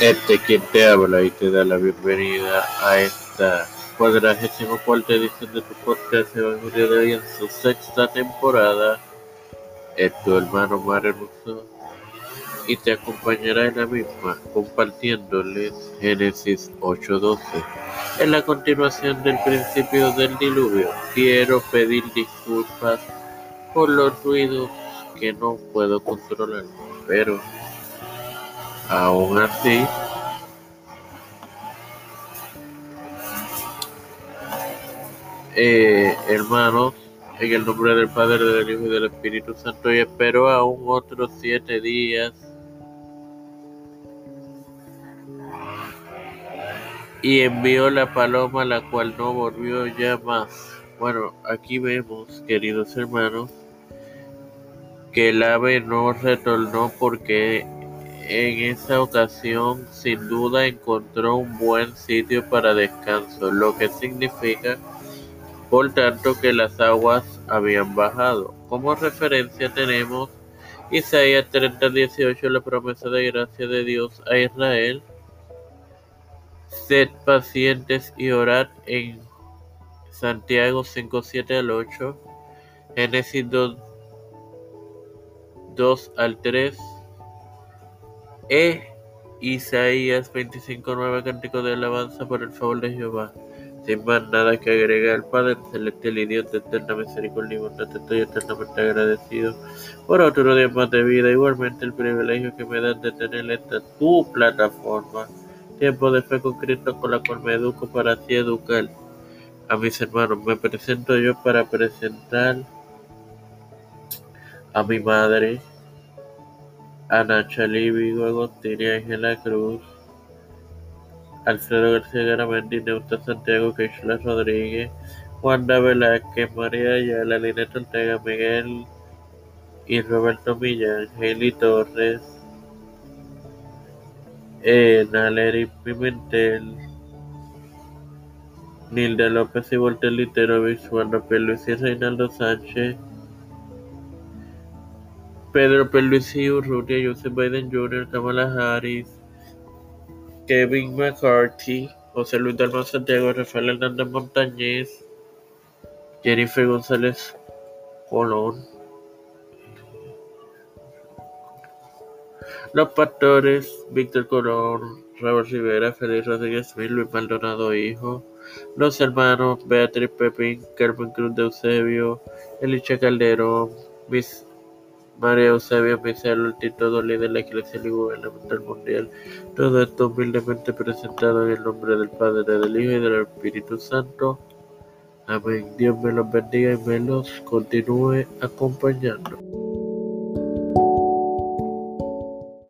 Este quien te habla y te da la bienvenida a esta cuadragésimo cuarta edición de tu podcast Evangelio de hoy en su sexta temporada. Es tu hermano Mario Russo y te acompañará en la misma compartiéndoles Génesis 8.12. En la continuación del principio del diluvio, quiero pedir disculpas por los ruidos que no puedo controlar, pero Aún así, eh, hermanos, en el nombre del Padre, del Hijo y del Espíritu Santo, y espero aún otros siete días. Y envió la paloma, la cual no volvió ya más. Bueno, aquí vemos, queridos hermanos, que el ave no retornó porque en esa ocasión sin duda encontró un buen sitio para descanso, lo que significa por tanto que las aguas habían bajado. Como referencia tenemos Isaías 30:18, la promesa de gracia de Dios a Israel. Sed pacientes y orad en Santiago 5:7 al 8, Génesis 2, 2 al 3. E Isaías 25:9 Cántico de alabanza por el favor de Jehová. Sin más nada que agregar, Padre celestial y Dios de eterna misericordia y bondad, estoy eternamente agradecido por otro día más de vida. Igualmente el privilegio que me das de tener esta tu plataforma, tiempo de fe con Cristo, con la cual me educo para así educar a mis hermanos. Me presento yo para presentar a mi madre, Ana Vigo Agostini, Ángela Cruz, Alfredo García Garamendi, Neuta Santiago, Keishla Rodríguez, Wanda Velázquez, María Ayala, Lineta Ortega, Miguel y Roberto Millán, Hailey Torres, eh, Naleri Pimentel, Nilda López y Walter Literovich, Juan Luis y Reinaldo Sánchez, Pedro Pierluisi Urrutia, Joseph Biden Jr., Kamala Harris, Kevin McCarthy, José Luis Dalmau Santiago, Rafael Hernández Montañez, Jennifer González Colón, Los Pastores, Víctor Colón, Raúl Rivera, Félix Rodríguez Smith, Luis Maldonado Hijo, Los Hermanos, Beatriz Pepín, Carmen Cruz de Eusebio, Elicha Calderón, Miss María Eusebia Pizarro, el título líder de la Iglesia y Gubernamental Mundial. Todo esto humildemente presentado en el nombre del Padre, del Hijo y del Espíritu Santo. Amén. Dios me los bendiga y me los continúe acompañando.